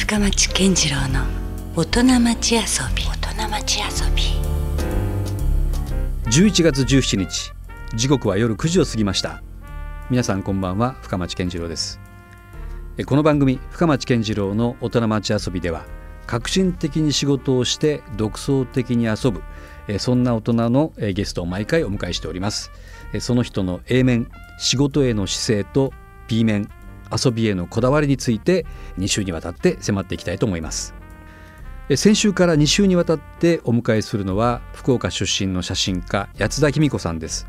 深町健次郎の大人町遊び。大人町遊び。11月17日時刻は夜9時を過ぎました。皆さんこんばんは深町健次郎です。えこの番組深町健次郎の大人町遊びでは革新的に仕事をして独創的に遊ぶえそんな大人のえゲストを毎回お迎えしております。えその人の A 面仕事への姿勢と B 面遊びへのこだわりについて2週にわたって迫っていきたいと思います。え先週から2週にわたってお迎えするのは福岡出身の写真家八田紀子さんです。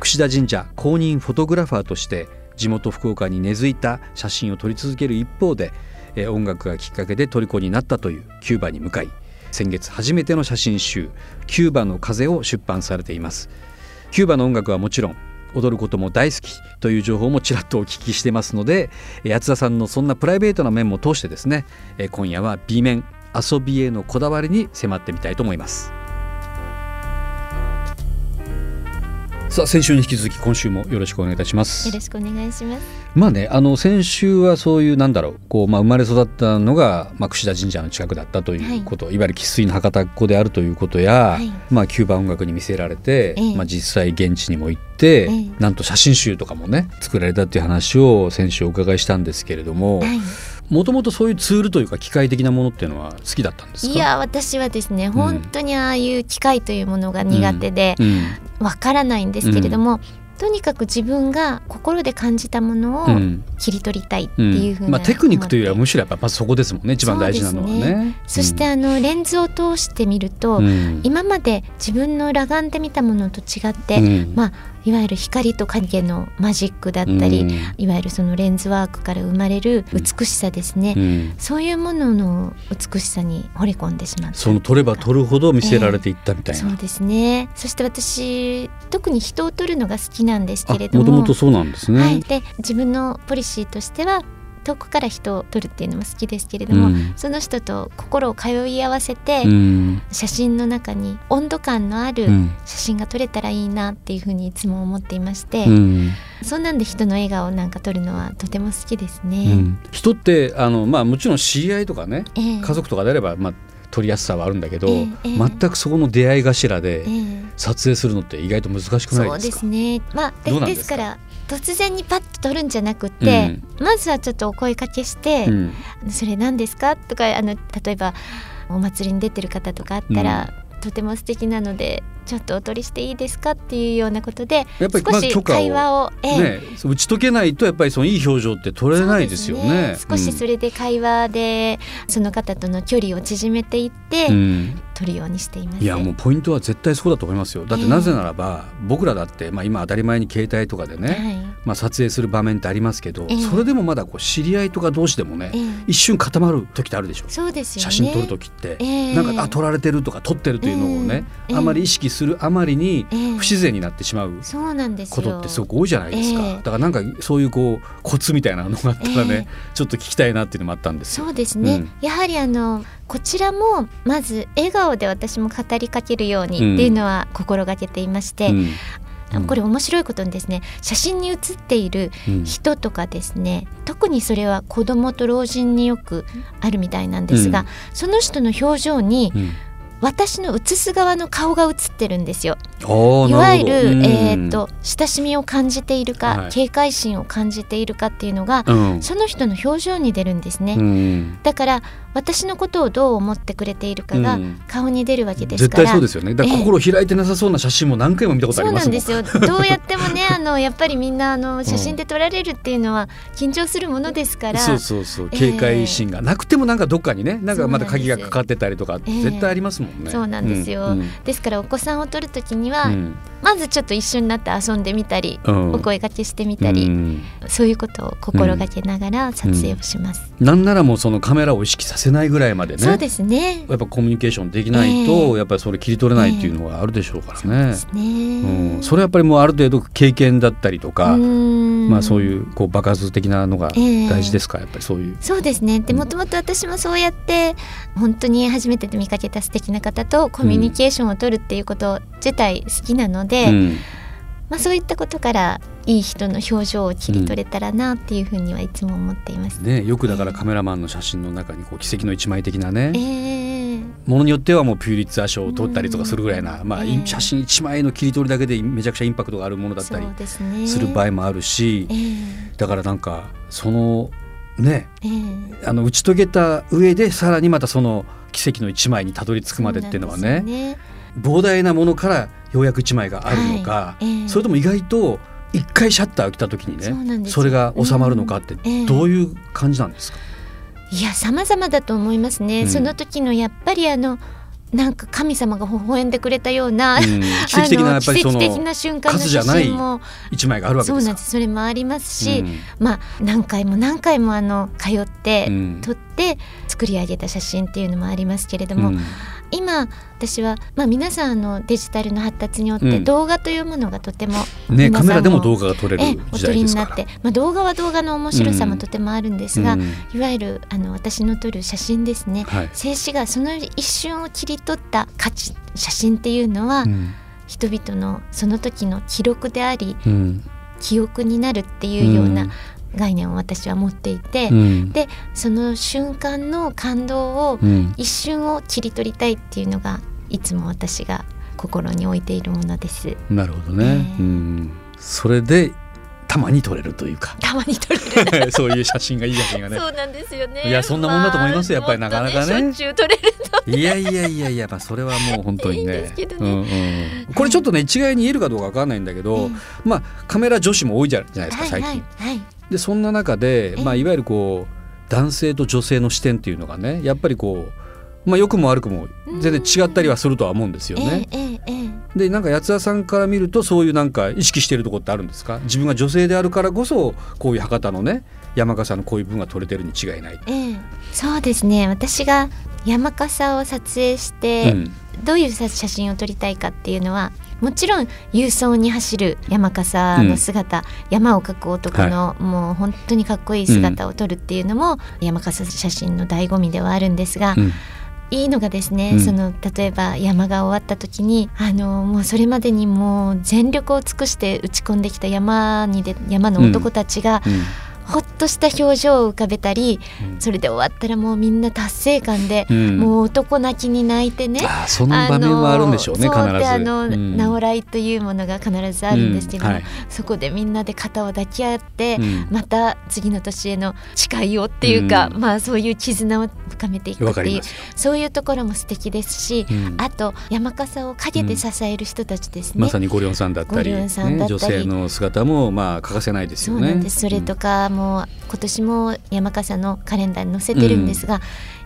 櫛田神社公認フォトグラファーとして地元福岡に根付いた写真を撮り続ける一方でえ音楽がきっかけで虜になったというキューバに向かい先月初めての写真集「キューバの風」を出版されています。キューバの音楽はもちろん踊ることも大好きという情報もちらっとお聞きしてますので八田さんのそんなプライベートな面も通してですね今夜は B 面遊びへのこだわりに迫ってみたいと思います。さあ先週に引き続き今週もよろしくお願いいたします。よろしくお願いします。まあねあの先週はそういうなんだろうこう、まあ、生まれ育ったのが、まあ、櫛田神社の近くだったということ、はい、いわゆる生粋の博多っ子であるということや、はい、まあ、キューバ音楽に見せられて、ええ、まあ、実際現地にも行って、え、なんと写真集とかもね作られたっていう話を先週お伺いしたんですけれども。はいもともとそういうツールというか機械的なものっていうのは好きだったんですいや私はですね、うん、本当にああいう機械というものが苦手でわ、うん、からないんですけれども、とにかく自分が心で感じたものを切り取りたいっていうふうな、まあ、テクニックというよりはむしろやっぱまずそこですもんね一番大事なのはね。そねそしてあのレンズを通してみると、今まで自分の裸眼で見たものと違って、まあいわゆる光と影のマジックだったり、うん、いわゆるそのレンズワークから生まれる美しさですね、うん、そういうものの美しさに惚れ込んでしまったその撮れば撮るほど見せられていったみたいな、えー、そうですね。そして私特に人を撮るのが好きなんですけれども。もともとそうなんですね、はい、で自分のポリシーとしては遠くから人を撮るっていうのも好きですけれども、うん、その人と心を通い合わせて、うん、写真の中に温度感のある写真が撮れたらいいなっていうふうにいつも思っていまして、うん、そんなんで人の笑顔なんか撮るのはとても好きですね。人ってあの、まあ、もちろん知り合いとかね、えー、家族とかであれば、まあ撮りやすさはあるんだけど、えーえー、全くそこの出会い頭で撮影するのって意外と難しくないですか、そうですね、まあ、でですから突然にパッと取るんじゃなくて、うん、まずはちょっとお声かけして「うん、それ何ですか?」とかあの例えばお祭りに出てる方とかあったら、うん、とても素敵なのでちょっとお取りしていいですかっていうようなことでやっぱり少し会話を、ね、打ち解けないとやっぱりそのいい表情って取れないですよね、ね、少しそれで会話でその方との距離を縮めていって、うん、取るようにしています。いやもうポイントは絶対そうだと思いますよ。だってなぜならば、えー、僕らだって、まあ、今当たり前に携帯とかでね、はい、まあ、撮影する場面ってありますけど、えー、それでもまだこう知り合いとか同士でもね、えー、一瞬固まる時ってあるでしょ。そうですよ、ね、写真撮る時って、なんかあ撮られてるとか撮ってるというのをね、あまり意識するあまりに不自然になってしまうことってすごく多いじゃないですか、だからなんかそういうこうコツみたいなのがあったらね、ちょっと聞きたいなっていうのもあったんです。そうですね、うん、やはりあのこちらもまず笑顔で私も語りかけるようにっていうのは心がけていまして、うん。これ面白いことにですね写真に写っている人とかですね、うん、特にそれは子供と老人によくあるみたいなんですが、うん、その人の表情に、私の写す側の顔が写ってるんですよ。いわゆる、えーと、親しみを感じているか、はい、警戒心を感じているかっていうのが、うん、その人の表情に出るんですね。だから私のことをどう思ってくれているかが顔に出るわけですから、絶対そうですよね。だから心開いてなさそうな写真も何回も見たことありますもんそうなんです。よどうやってもねあのやっぱりみんなあの写真で撮られるっていうのは緊張するものですから、そうそうそう。警戒心がなくてもなんかどっかにねなんかまだ鍵がかかってたりとか絶対ありますもんね、そうなんですよ、うんうん、ですからお子さんを撮るときには、うん。まずちょっと一緒になって遊んでみたり、うん、お声掛けしてみたり、うん、そういうことを心がけながら撮影をします、うん、なんならもうそのカメラを意識させないぐらいまでねそうですね。やっぱコミュニケーションできないと、えー、やっぱりそれ切り取れないっていうのがあるでしょうからね、えー、そね。うん、それはやっぱりもうある程度経験だったりとかまあそういうこう爆発的なのが大事ですか、えー、やっぱりそういう。そうですね。でもともと私もそうやって本当に初めて見かけた素敵な方とコミュニケーションを取るっていうこと自体好きなので、うん。まあ、そういったことからいい人の表情を切り取れたらなっていうふうにはいつも思っています。ね、よくだからカメラマンの写真の中にこう奇跡の一枚的なね、えー、ものによってはもうピューリッツァー賞を取ったりとかするぐらいな、まあ、えー写真一枚の切り取りだけでめちゃくちゃインパクトがあるものだったりする場合もあるし、えーだからなんかそのねえーあの打ち解けた上でさらにまたその奇跡の一枚にたどり着くまでっていうのはねね。膨大なものからようやく一枚があるのか、はい。ええ。それとも意外と一回シャッターを来た時にねそれが収まるのかってどういう感じなんですか、いや様々だと思いますね、うん。その時のやっぱりあのなんか神様が微笑んでくれたような、うん。奇跡的なやっぱり奇跡的な瞬間の写真も。一枚があるわけそうですか？なんです。それもありますし、うん。まあ何回も何回もあの通って、うん。撮って作り上げた写真っていうのもありますけれども、うん今私は、まあ、皆さんあのデジタルの発達によってうん。動画というものがとても、ね、皆さんカメラでも動画が撮れえる時お撮りになって、まあ、動画は動画の面白さもとてもあるんですが、うん。いわゆるあの私の撮る写真ですね、はい。静止画その一瞬を切り取った価値写真っていうのは、うん。人々のその時の記録でありうん。記憶になるっていうような概念を私は持っていて、うん。でその瞬間の感動をうん。一瞬を切り取りたいっていうのがいつも私が心に置いているものです。なるほどね、ええ。うん、それでたまに撮れるというか。たまに撮れる。そういう写真がいい写真がね。そうなんですよね。いやそんなもんだと思いますよ。やっぱりなかなかね。もっとしょっちゅう撮れるいやいやいやいや、まあ、それはもう本当にね。うんうん、これちょっとね一概に言えるかどうかわかんないんだけど、まあカメラ女子も多いじゃないですか最近。はいはい。はい。でそんな中で、ええ。まあ、いわゆるこう男性と女性の視点っていうのがねやっぱりこう、まあ、良くも悪くも全然違ったりはするとは思うんですよね。でなんか八田さんから見るとそういうなんか意識してるところってあるんですか？自分が女性であるからこそこういう博多のね山笠のこういう部分が撮れてるに違いない。ええ。そうですね。私が山笠を撮影して、うん。どういう写真を撮りたいかっていうのはもちろん勇壮に走る山笠の姿、山を描く男の、もう本当にかっこいい姿を撮るっていうのも、山笠写真の醍醐味ではあるんですが、うん。いいのがですね、うん。その例えば山が終わった時にあのもうそれまでにもう全力を尽くして打ち込んできた山にで山の男たちが、うんほっとした表情を浮かべたり、うん。それで終わったらもうみんな達成感で、うん。もう男泣きに泣いてね。ああその場面はあるんでしょうねあの必ず。そうであの、うん。直らいというものが必ずあるんですけどはい。そこでみんなで肩を抱き合って、うん。また次の年への誓いをっていうか、うん。まあそういう絆を深めていくっていう。そういうところも素敵ですし、うん。あと山笠を陰で支える人たちですね。まさにゴリョンさんだったり、ゴリョンさんだったり。ね、女性の姿もまあ欠かせないですよね。そうなんです。それとかも今年も山笠のカレンダーに載せてるんですが、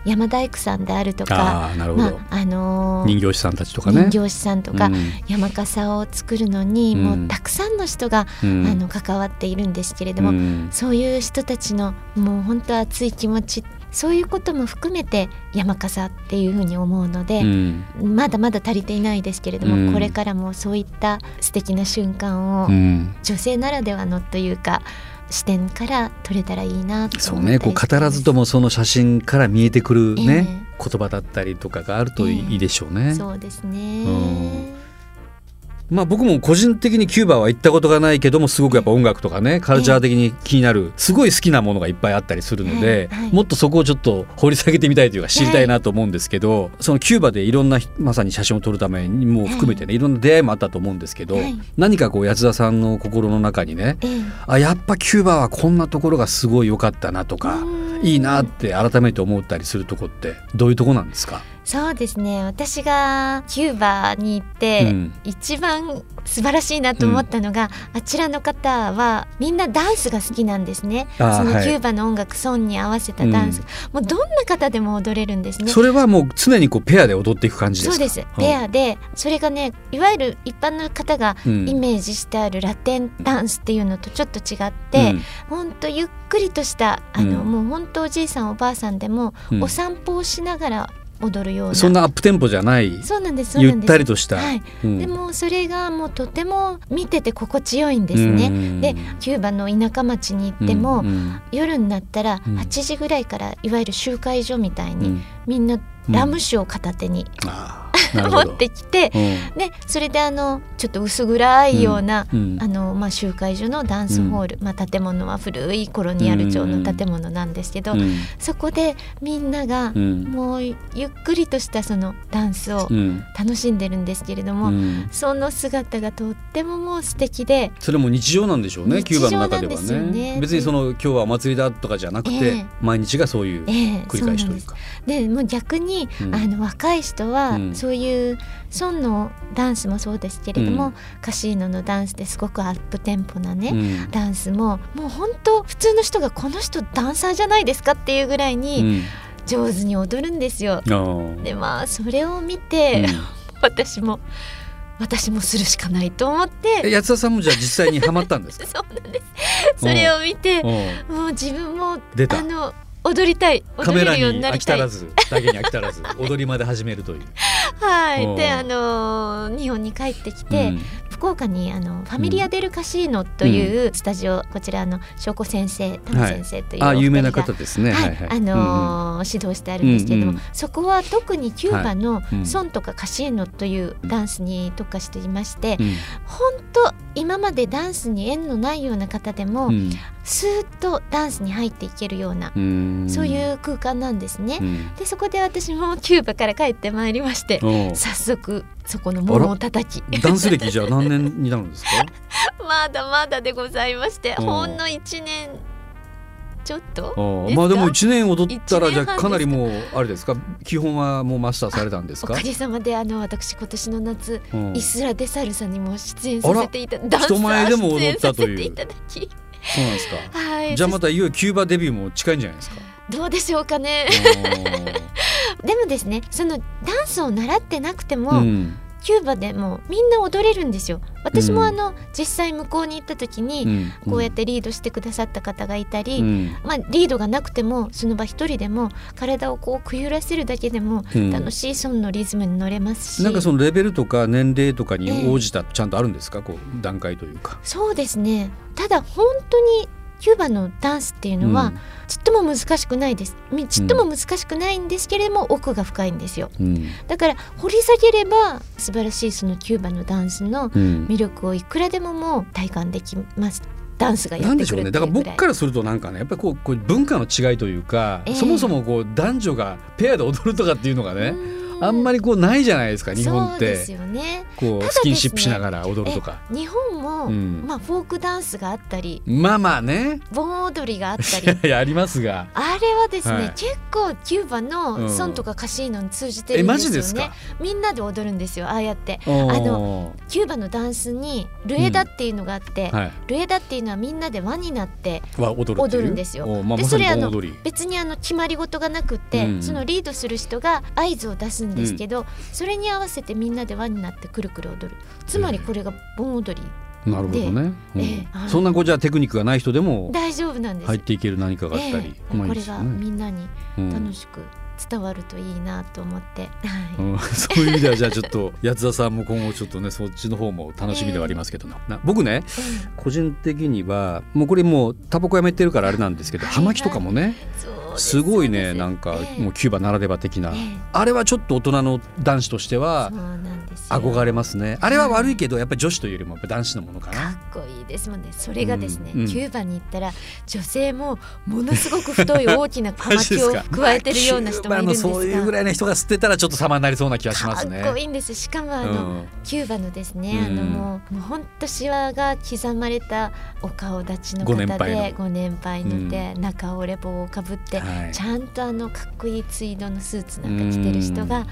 山大工さんであるとうんかまああのー人形師さんたちとかね。人形師さんとか、うん。山笠を作るのに、うん。もうたくさんの人が、うん。あの関わっているんですけれども、うん。そういう人たちのもう本当熱い気持ちそういうことも含めて山笠っていうふうに思うので、うん。まだまだ足りていないですけれども、うん。これからもそういった素敵な瞬間を、うん。女性ならではのというか視点から撮れたらいいなとそうねこう語らずともその写真から見えてくるね、え言葉だったりとかがあるといい,、ええでしょうね。そうですね、うんまあ僕も個人的にキューバは行ったことがないけどもすごくやっぱ音楽とかねカルチャー的に気になるすごい好きなものがいっぱいあったりするので、もっとそこをちょっと掘り下げてみたいというか知りたいなと思うんですけど、そのキューバでいろんなまさに写真を撮るためにも含めてね、い、ろんな出会いもあったと思うんですけど、はい。何かこう八田さんの心の中にねええあやっぱキューバはこんなところがすごい良かったなとかうん。いいなって改めて思ったりするとこってどういうとこなんですか、そうですね。私がキューバに行って、うん。一番素晴らしいなと思ったのが、あちらの方はみんなダンスが好きなんですね。そのキューバの音楽ソンに合わせたダンス、もうどんな方でも踊れるんですね。それはもう常にこうペアで踊っていく感じですか？そうです。ペアでそれがねいわゆる一般の方がうん。イメージしてあるラテンダンスっていうのとちょっと違って、うん。ほんとゆっくりとしたあの、うん。もうほんとおじいさんおばあさんでも、うん。お散歩をしながら踊るような。そんなアップテンポじゃない。そうなんですゆったりとした、はい。うん。でもそれがもうとても見てて心地よいんですね。うん。でキューバの田舎町に行っても、うんうん。夜になったらうん。8時ぐらいからいわゆる集会所みたいに、うん。みんなラム酒を片手に、あ持ってきて、でそれであのちょっと薄暗いような、うんあのまあ、集会所のダンスホール、まあ、建物は古いコロニアル調の建物なんですけど、うん。そこでみんながうん。もうゆっくりとしたそのダンスをうん。楽しんでるんですけれども、うん。その姿がとってももう素敵でそれも日常なんでしょうねキューバの中ではね。ね別にその今日はお祭りだとかじゃなくて、ええ。毎日がそういうええ繰り返しというか、でもう逆に、うん。あの若い人は、うん。そういうソンのダンスもそうですけれども、うん。カシーノのダンスですごくアップテンポなね、うん。ダンスももう本当普通の人がこの人ダンサーじゃないですかっていうぐらいに上手に踊るんですよ。でまあそれを見て、私も私もするしかないと思っうん、てえ八田さんもじゃあ実際にハマったんですか？そうなんです。それを見てう。んもう自分も出た。あの踊りたい。踊カメラにれるようにな飽き足らずだけに飽き足らず 踊りまで始めるという。はい、であの日本に帰ってきて、うん。福岡にあのファミリア・デル・カシーノというスタジオ、こちらの翔子先生タム先生というお二人が、あ有名な方ですね。はい。あのー指導してあるんですけれども、うんうん。そこは特にキューバのうん。ソンとかカシーノというダンスに特化していまして、うん。本当今までダンスに縁のないような方でも、うんスーッとダンスに入っていけるような、うん。そういう空間なんですね。うん。でそこで私もキューバから帰ってまいりまして早速そこの門を叩き。ダンス歴じゃあ何年になるんですか？まだまだでございましてう。んほんの1年ちょっとまあでも一年踊ったらじゃあかなりもうあれですか？基本はもうマスターされたんですか？おか？げさまであの私今年の夏うん。イスラ・デサルさんにも出演させていたダンサー人前でも踊ったというそうなんですか。はいじゃあまたいよいよキューバデビューも近いんじゃないですか。どうでしょうかね でもですねそのダンスを習ってなくても、うんキューバでもみんな踊れるんですよ。私もうん。あの、実際向こうに行った時に、うん。こうやってリードしてくださった方がいたり、うん。まあ、リードがなくてもその場一人でも体をこうくゆらせるだけでもうん。楽しいソンのリズムに乗れますし、なんかそのレベルとか年齢とかに応じたちゃんとあるんですか、こう段階というか。そうですね。ただ本当にキューバのダンスっていうのは、ちっとも難しくないです。みちっとも難しくないんですけれども、奥が深いんですよ。うん。だから掘り下げれば素晴らしいそのキューバのダンスのうん。魅力をいくらでももう体感できます。ダンスがやなんってくるでしょうね。だから僕からするとなんかねやっぱりこうこう文化の違いというか、ええ。そもそもこう男女がペアで踊るとかっていうのがね、あんまりりこうないじゃないですか日本って。ですよねこうスキンシップしながら踊るとか。日本も、うん。まあフォークダンスがあったりまあまあね。盆踊りがあったいり。や いやありますが。あれはですね、はい。結構キューバうん。のソンとかカシーノに通じてるえマんですよね。ジですか？みんなで踊るんですよああやって。あのキューバのダンスにルエダっていうのがあって、はい、ルエダっていうのはみんなで輪になっては踊る踊るんですよ。おまあ、でそれあの別にあの決まり事がなくって、うん。そのリードする人が合図を出すんですけど、それに合わせてみんなで輪になってくるくる踊る。つまりこれが盆踊り。なるほどね、うん。ええはいそんなこうじゃあテクニックがない人でも大丈夫なんです、入っていける何かがあったり、ええこれがみんなにうん。楽しく伝わるといいなと思って、はい。うん。そういう意味ではじゃあちょっと八田さんも今後ちょっとねそっちの方も楽しみではありますけどなな僕ね個人的にはもうこれもうタバコやめてるからあれなんですけどはい葉巻とかもねそうですすごいねなんかええ。もうキューバならでは的な。ええ。あれはちょっと大人の男子としては憧れますね。あれは悪いけどやっぱり女子というよりも男子のものかかなっこいいです。もんねそれがですね、キューバに行ったら女性もものすごく太い大きな葉巻を加えてるような人もいるんですが、そういうぐらいの人が吸ってたらちょっと様になりそうな気がしますね。かっこいいんですしかもあの、うん。キューバのですね、うん。あのもう本当シワが刻まれたお顔立ちの方でご年配の。で、中折れ棒をかぶって、はい。ちゃんとあのかっこいいツイードのスーツなんか着てる人が、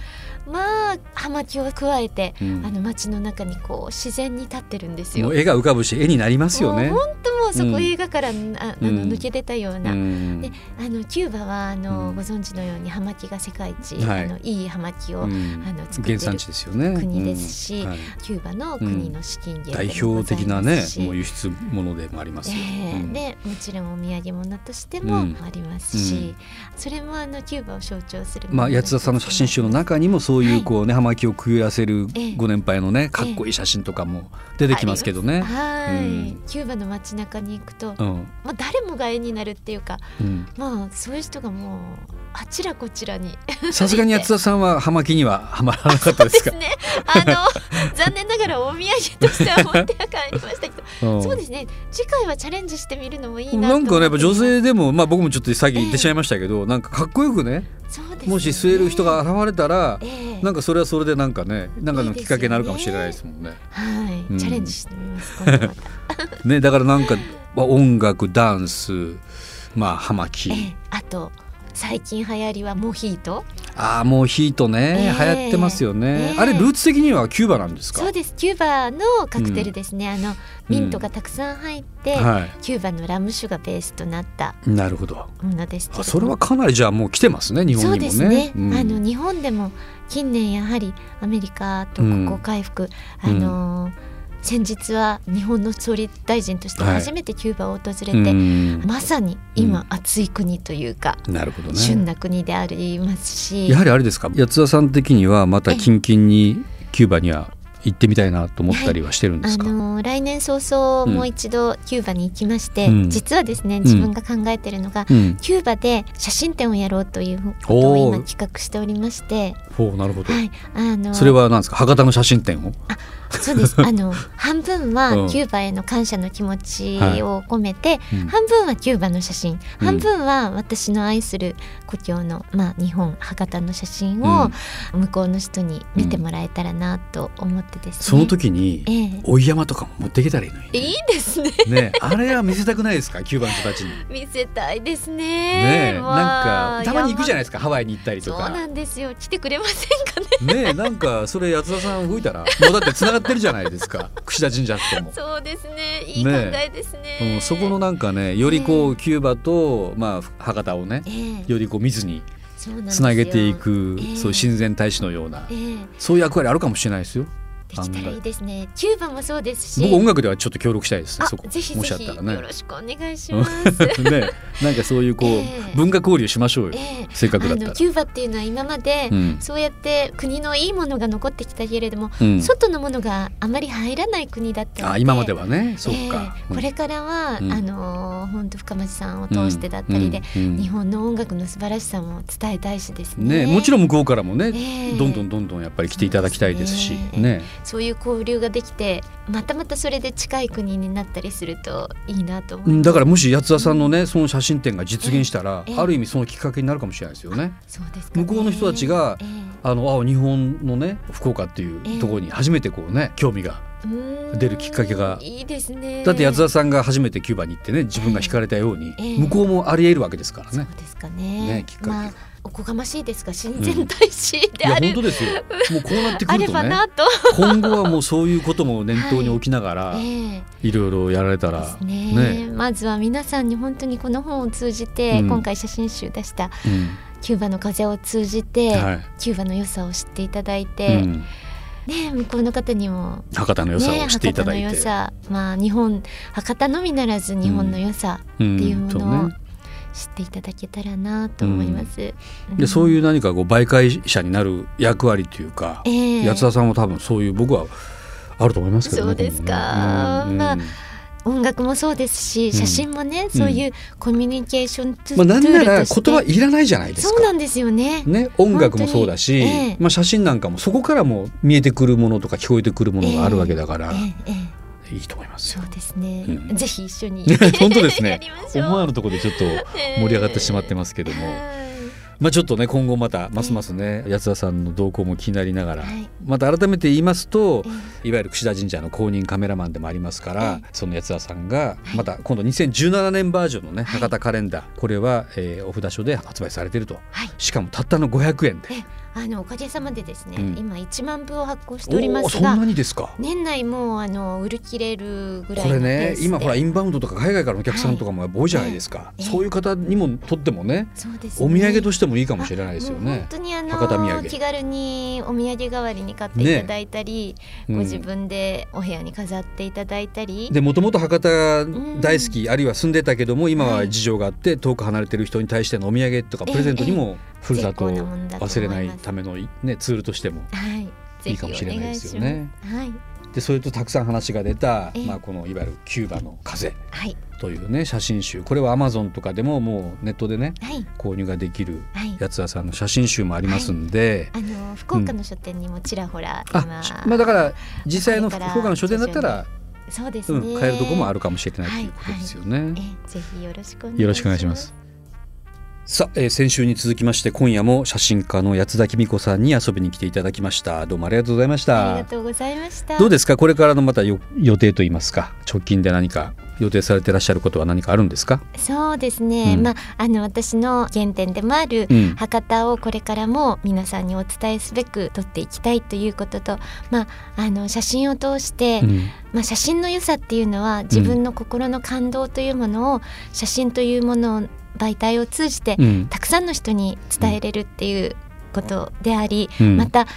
まあ葉巻を加えて、うん。あの街の中にこう自然に立ってるんですよ。もう。絵が浮かぶし絵になりますよね。もう本当もうそこうん。映画から、ああのうん。抜け出たような、うん。であのキューバはあの、うん。ご存知のように葉巻が世界一、はい。あのいい葉巻を、うん。あの作ってる原産地ですよね。国ですしうん。はい。キューバの国の資金源代表的なねもう輸出物でもありますよ、ええ。うん。でもちろんお土産物としてもうん。ありますし、うん。それもあのキューバを象徴するまあ、八田さんの写真集の中にもそういうこうね葉巻をくゆらせるええ。ご年配のねかっこいい写真とかも出てきますけどね。はい、うん。キューバの街中に行くと、うん。まあ、誰もが絵になるっていうかうん。まあそういう人がもうあちらこちらに さすがに八田さんは葉巻にははまらなかったですか？ね。あの 残念ながらお土産としては持っては帰りましたけど。そうですね。次回はチャレンジしてみるのもいいななんかねやっぱ女性でもまあ僕もちょっとさっき言ってしまいましたけど、えー、なんかかっこよくねね、もし据える人が現れたら、えー、なんかそれはそれでなんかねなんかのきっかけになるかもしれないですもんね。いねはい、うん、チャレンジしてみます。ねだからなんか音楽ダンスまあ葉巻、えー、あと最近流行りはモヒート？ああモヒートね、えー、流行ってますよね、えー、あれルーツ的にはキューバなんですか？そうです。キューバのカクテルですね、うん、あのミントがたくさん入って、うんはい、キューバのラム酒がベースとなったなるほど。ものですあそれはかなりじゃあもう来てますね日本にもね。そうですね、うん、あの日本でも近年やはりアメリカと国交回復、あのー先日は日本の総理大臣として初めてキューバを訪れて、はい、まさに今暑い国というか、なるほどね、旬な国でありますし。やはりあれですか？八田さん的にはまた近々にキューバには行ってみたいなと思ったりはしてるんですか、はい、あの来年早々もう一度キューバに行きまして、うん、実はですね自分が考えているのが、うん、キューバで写真展をやろうということを今企画しておりまして。おなるほど、はい、あのそれは何ですか？博多の写真展を？あそうです。あの半分はキューバへの感謝の気持ちを込めて、はいうん、半分はキューバの写真、半分は私の愛する故郷の、まあ、日本博多の写真を向こうの人に見てもらえたらなと思ってですね、その時に、ええ、追い山とかも持ってきたらいいのに、ね、いいですね。ね。あれは見せたくないですか？キューバの人たちに。見せたいですね。ねなんかたまに行くじゃないですか？ハワイに行ったりとか。そうなんですよ。来てくれませんか？ね。ねなんかそれ八田さん動いたらもうだって繋がってるじゃないですか。櫛田神社とも。そうですね。いい考えですね、ね、うん、そこのなんかねよりこう、キューバとまあ博多をね、えー、よりこう密につなげていくそういう親善大使のような、えー、そういう役割あるかもしれないですよ。できたらいいですね。キューバもそうですし、僕音楽ではちょっと協力したいですね。そこ。ぜひぜひよろしくお願いします。ね、なんかそういうこう、えー、文化交流しましょうよ。えー、せっかくだったら。キューバっていうのは今まで、うん、そうやって国のいいものが残ってきたけれども、うん、外のものがあまり入らない国だったので、あ今まではね、そうか。えー、これからは、あの本当深町さんを通してだったりで、日本の音楽の素晴らしさも伝えたいしですね。ねもちろん向こうからもね、どんどんどんどんやっぱり来ていただきたいですし、ね。そういう交流ができてまたまたそれで近い国になったりするといいなと思だからもし八田さんのね、その写真展が実現したら、ある意味そのきっかけになるかもしれないですよね。そうです、ね、向こうの人たちが、あのあ日本のね福岡っていうところに初めてこうね興味が出るきっかけが。いいですね。だって八田さんが初めてキューバに行ってね自分が惹かれたように、向こうもありえるわけですからね。そうですかね。ねきっかけ、まあおこがましいですが親善大使である、うん、本当ですよ。もうこうなってくるとね今後はもうそういうことも念頭に置きながら、はい。えー、いろいろやられたら、ね、ね、まずは皆さんに本当にこの本を通じて、うん、今回写真集出した、うん、キューバの風を通じて、はい、キューバの良さを知っていただいて、ね、向こうの方にも。博多の良さを知っていただいて、ね、まあ、日本博多のみならず日本の良さっていうものを、知っていただけたらなと思います。うん、でそういう何かこう媒介者になる役割というか、えー、八田さんも多分そういう僕はあると思いますけどね。そうですか。ね。うん、まあ音楽もそうですし写真もね、うん、そういうコミュニケーションツールとして、まあ、なんなら言葉いらないじゃないですか。そうなんですよね。ね音楽もそうだし、えー、まあ、写真なんかもそこからも見えてくるものとか聞こえてくるものがあるわけだから、えーえーいいと思いますそうですね、うん、ぜひ一緒に 本当ですね。思わぬところでちょっと盛り上がってしまってますけども、まあちょっとね今後またますますね、八田さんの動向も気になりながら、はい、また改めて言いますと、いわゆる櫛田神社の公認カメラマンでもありますから、その八田さんがまた今度2017年バージョンのね博多カレンダーこれは、えー、お札所で発売されていると、しかもたったの500円で。あのおかげさまでですね、うん、今1万部を発行しておりますが年内もあの売り切れるぐらいこれね今ほらインバウンドとか海外からのお客さんとかも多いじゃないですか、はい、そういう方にもとってもねお土産としてもいいかもしれないですよね。本当にあの気軽にお土産代わりに買っていただいたり、ね、ご自分でお部屋に飾っていただいたり、でもともと博多大好き、うん、あるいは住んでたけども今は事情があって遠く離れてる人に対してのお土産とかプレゼントにもふるさとを忘れないための、ね、ツールとしてもい。いかもしれないですよね。はい、でそれとたくさん話が出た、まあ、このいわゆるキューバの風というね、写真集。これはアマゾンとかでももうネットでね、はい、購入ができる八つさんの写真集もありますんで、はい、あの福岡の書店にもちらほら、うん、あまあだから実際の福岡の書店だったらそうですね、うん、買えるとこもあるかもしれないということですよね。ぜひよろしくお願いします。さあ、えー、先週に続きまして今夜も写真家の八田紀美子さんに遊びに来ていただきました。どうもありがとうございました。ありがとうございました。どうですか？これからのまた予定といいますか直近で何か？予定されていらっしゃることは何かあるんですか？そうですね、うん、まああの私の原点でもある博多をこれからも皆さんにお伝えすべく撮っていきたいということと、まああの写真を通して、うん、まあ写真の良さっていうのは自分の心の感動というものを写真というものを媒体を通じて、たくさんの人に伝えれるっていうことであり、また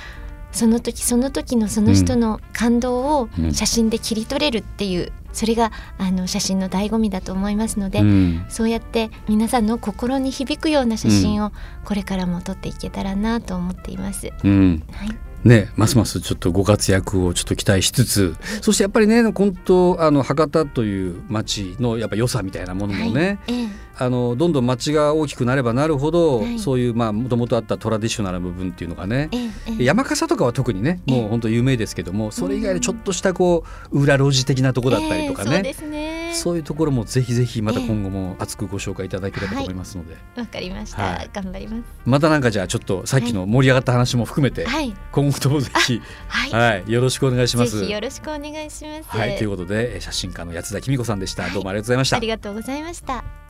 その時その時のその人の感動を写真で切り取れるっていう、それがあの写真の醍醐味だと思いますので、うん、そうやって皆さんの心に響くような写真をこれからも撮っていけたらなと思っています。うん、はい。ね、ますますちょっとご活躍をちょっと期待しつつ、そしてやっぱりね本当あの博多という町のやっぱ良さみたいなものもね、はい。ええ、あのどんどん町が大きくなればなるほど、はい、そういうまあもともとあったトラディショナル部分っていうのがね、え、山笠とかは特にねもう本当有名ですけどもそれ以外でちょっとしたこう裏路地的なとこだったりとかね,、そういうところもぜひぜひまた今後も熱くご紹介いただければと思いますので。わ、かりました、はい、頑張ります。またなんかじゃあちょっとさっきの盛り上がった話も含めて、はい、今後ともぜひ、はい、はい、よろしくお願いします。よろしくお願いします。はい。ということで写真家の八田紀美子さんでした、どうもありがとうございました。ありがとうございました